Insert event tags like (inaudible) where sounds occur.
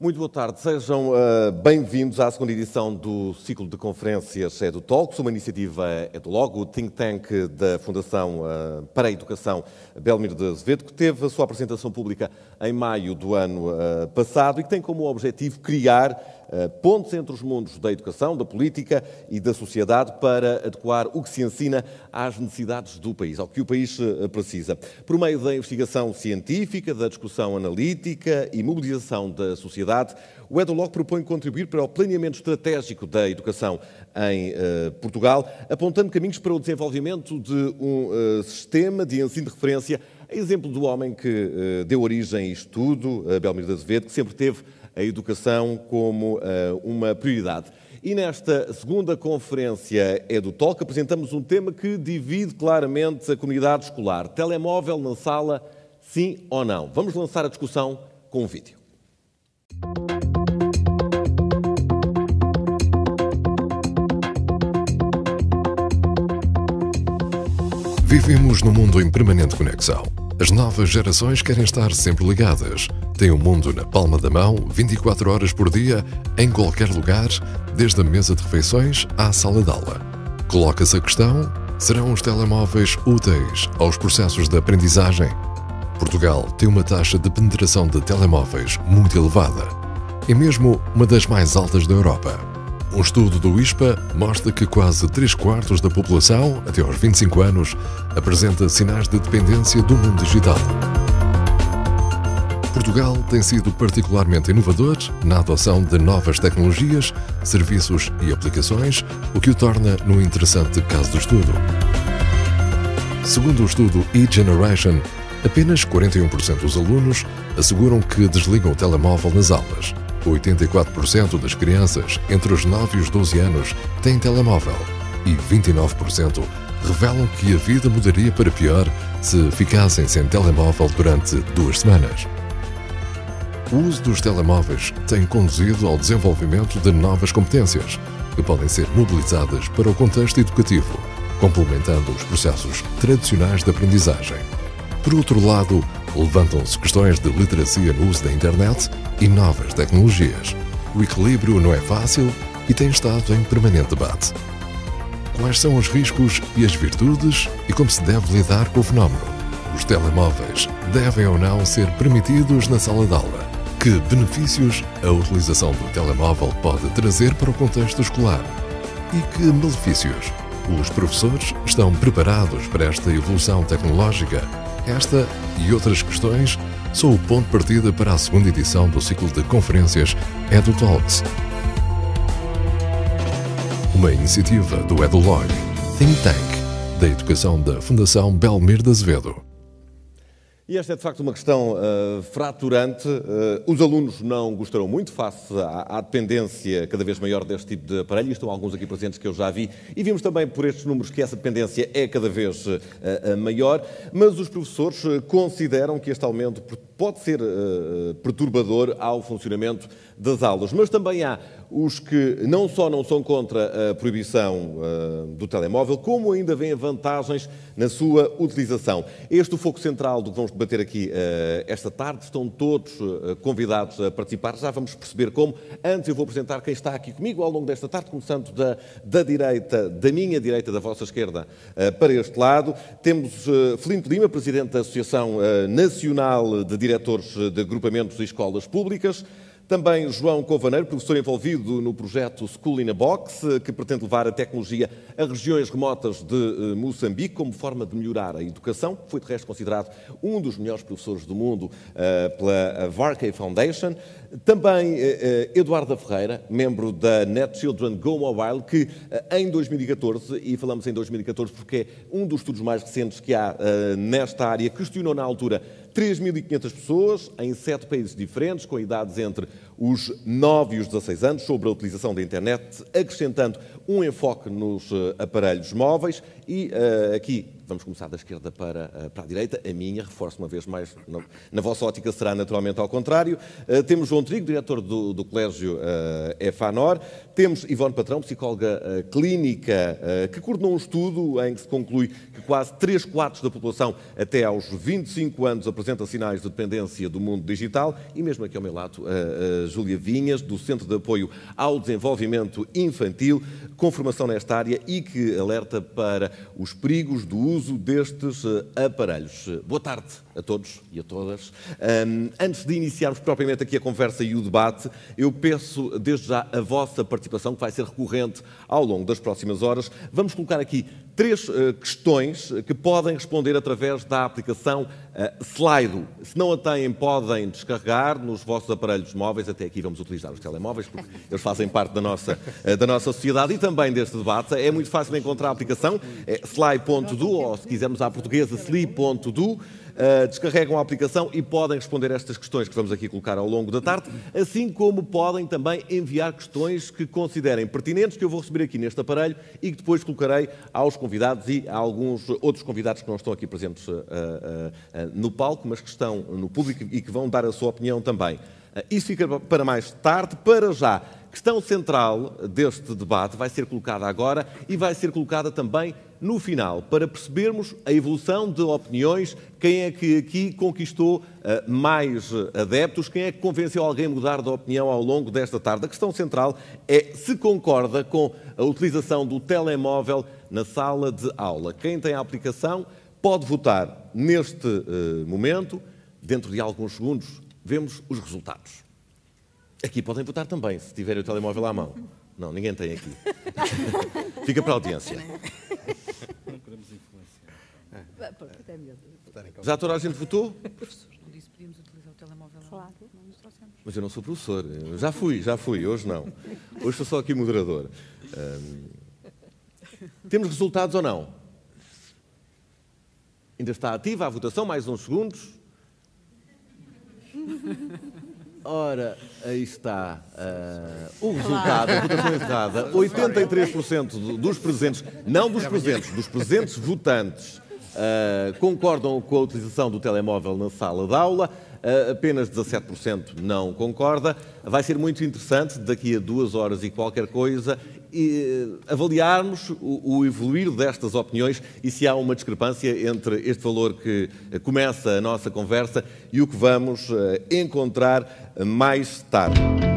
Muito boa tarde, sejam uh, bem-vindos à segunda edição do ciclo de conferências Edu Talks, uma iniciativa EduLog, o think tank da Fundação uh, para a Educação Belmiro de Azevedo, que teve a sua apresentação pública em maio do ano uh, passado e que tem como objetivo criar pontos entre os mundos da educação, da política e da sociedade para adequar o que se ensina às necessidades do país, ao que o país precisa. Por meio da investigação científica, da discussão analítica e mobilização da sociedade, o EduLog propõe contribuir para o planeamento estratégico da educação em uh, Portugal, apontando caminhos para o desenvolvimento de um uh, sistema de ensino de referência, exemplo do homem que uh, deu origem a isto tudo, Belmiro de Azevedo, que sempre teve a educação como uma prioridade. E nesta segunda conferência EduTalk apresentamos um tema que divide claramente a comunidade escolar. Telemóvel na sala, sim ou não? Vamos lançar a discussão com um vídeo. Vivemos num mundo em permanente conexão. As novas gerações querem estar sempre ligadas. Têm o mundo na palma da mão, 24 horas por dia, em qualquer lugar, desde a mesa de refeições à sala de aula. Coloca-se a questão: serão os telemóveis úteis aos processos de aprendizagem? Portugal tem uma taxa de penetração de telemóveis muito elevada, é mesmo uma das mais altas da Europa. Um estudo do ISPA mostra que quase 3 quartos da população, até aos 25 anos, apresenta sinais de dependência do mundo digital. Portugal tem sido particularmente inovador na adoção de novas tecnologias, serviços e aplicações, o que o torna num interessante caso de estudo. Segundo o estudo e-Generation, Apenas 41% dos alunos asseguram que desligam o telemóvel nas aulas. 84% das crianças entre os 9 e os 12 anos têm telemóvel e 29% revelam que a vida mudaria para pior se ficassem sem telemóvel durante duas semanas. O uso dos telemóveis tem conduzido ao desenvolvimento de novas competências que podem ser mobilizadas para o contexto educativo, complementando os processos tradicionais de aprendizagem. Por outro lado, levantam-se questões de literacia no uso da internet e novas tecnologias. O equilíbrio não é fácil e tem estado em permanente debate. Quais são os riscos e as virtudes e como se deve lidar com o fenómeno? Os telemóveis devem ou não ser permitidos na sala de aula? Que benefícios a utilização do telemóvel pode trazer para o contexto escolar? E que malefícios? Os professores estão preparados para esta evolução tecnológica esta e outras questões são o ponto de partida para a segunda edição do ciclo de conferências EduTalks. Uma iniciativa do EduLog, Think Tank, da educação da Fundação Belmir de Azevedo. E esta é de facto uma questão uh, fraturante. Uh, os alunos não gostarão muito face à, à, dependência cada vez maior deste tipo de aparelho. Estão alguns aqui presentes que eu já vi. E vimos também por estes números que essa dependência é cada vez uh, maior. Mas os professores consideram que este aumento pode ser perturbador ao funcionamento das aulas. Mas também há os que não só não são contra a proibição uh, do telemóvel, como ainda veem vantagens na sua utilização. Este é o foco central do que vamos debater aqui uh, esta tarde. Estão todos uh, convidados a participar. Já vamos perceber como. Antes eu vou apresentar quem está aqui comigo ao longo desta tarde, começando da, da direita, da minha direita, da vossa esquerda, para este lado. Temos Filipe Lima, Presidente da Associação Nacional de Diretores de Agrupamentos e Escolas Públicas. Também João Covaneiro, professor envolvido no projeto School in a Box, que pretende levar a tecnologia a regiões remotas de eh, Moçambique como forma de melhorar a educação. Foi, de resto, considerado um dos melhores professores do mundo uh, pela Varkey Foundation. Também uh, Eduardo Ferreira, membro da Net Children Go Mobile, que uh, em 2014, e falamos em 2014 porque é um dos estudos mais recentes que há nesta área, questionou na altura 3.500 pessoas em sete países diferentes, com idades entre os 9 e os 16 anos, sobre a utilização da internet, acrescentando um enfoque nos aparelhos móveis e aqui Vamos começar da esquerda para, eh, para a direita. A minha, reforço uma vez mais, na, na vossa ótica será naturalmente ao contrário. Uh, temos João Trigo, diretor do, do Colégio uh, EFANOR. Temos Ivone Patrão, psicóloga clínica, que coordenou um estudo em que se conclui que quase 3 quartos da população até aos 25 anos apresenta sinais de dependência do mundo digital. E mesmo aqui ao meu lado, a Júlia Vinhas, do Centro de Apoio ao Desenvolvimento Infantil, com formação nesta área e que alerta para os perigos do uso uso destes eh, aparelhos. Boa tarde a todos e a todas. Antes de iniciarmos propriamente aqui a conversa e o debate, eu peço desde já a vossa participação, que vai ser recorrente ao longo das próximas horas. Vamos colocar aqui três uh, questões que podem responder através da aplicação uh, Slido. Se não a têm, podem descarregar nos vossos aparelhos móveis. Até aqui vamos utilizar os telemóveis, porque (laughs) eles fazem parte da nossa, uh, da nossa sociedade e também deste debate. É muito fácil encontrar a aplicação, é sly.do, ou se quisermos à portuguesa, sli.do. Uh, descarregam a aplicação e podem responder estas questões que vamos aqui colocar ao longo da tarde, assim como podem também enviar questões que considerem pertinentes, que eu vou receber aqui neste aparelho e que depois colocarei aos convidados e a alguns outros convidados que não estão aqui presentes uh, uh, no palco, mas que estão no público e que vão dar a sua opinião também. Isso fica para mais tarde. Para já, questão central deste debate vai ser colocada agora e vai ser colocada também no final, para percebermos a evolução de opiniões, quem é que aqui conquistou uh, mais adeptos, quem é que convenceu alguém a mudar de opinião ao longo desta tarde. A questão central é se concorda com a utilização do telemóvel na sala de aula. Quem tem a aplicação pode votar neste uh, momento. Dentro de alguns segundos, vemos os resultados. Aqui podem votar também, se tiverem o telemóvel à mão. Não, ninguém tem aqui. (laughs) Fica para a audiência. Não podemos influenciar. Já toda a gente votou? Professor, não disse podíamos utilizar o telemóvel claro. Mas eu não sou professor. Já fui, já fui. Hoje não. Hoje sou só aqui moderador. temos resultados ou não? Ainda está ativa a votação, mais uns segundos. (laughs) Ora, aí está uh, o resultado, a votação encerrada. 83% dos presentes, não dos presentes, dos presentes votantes, uh, concordam com a utilização do telemóvel na sala de aula. Uh, apenas 17% não concorda. Vai ser muito interessante, daqui a duas horas e qualquer coisa, avaliarmos o, o, evoluir destas opiniões e se há uma discrepância entre este valor que começa a nossa conversa e o que vamos uh, encontrar mais tarde.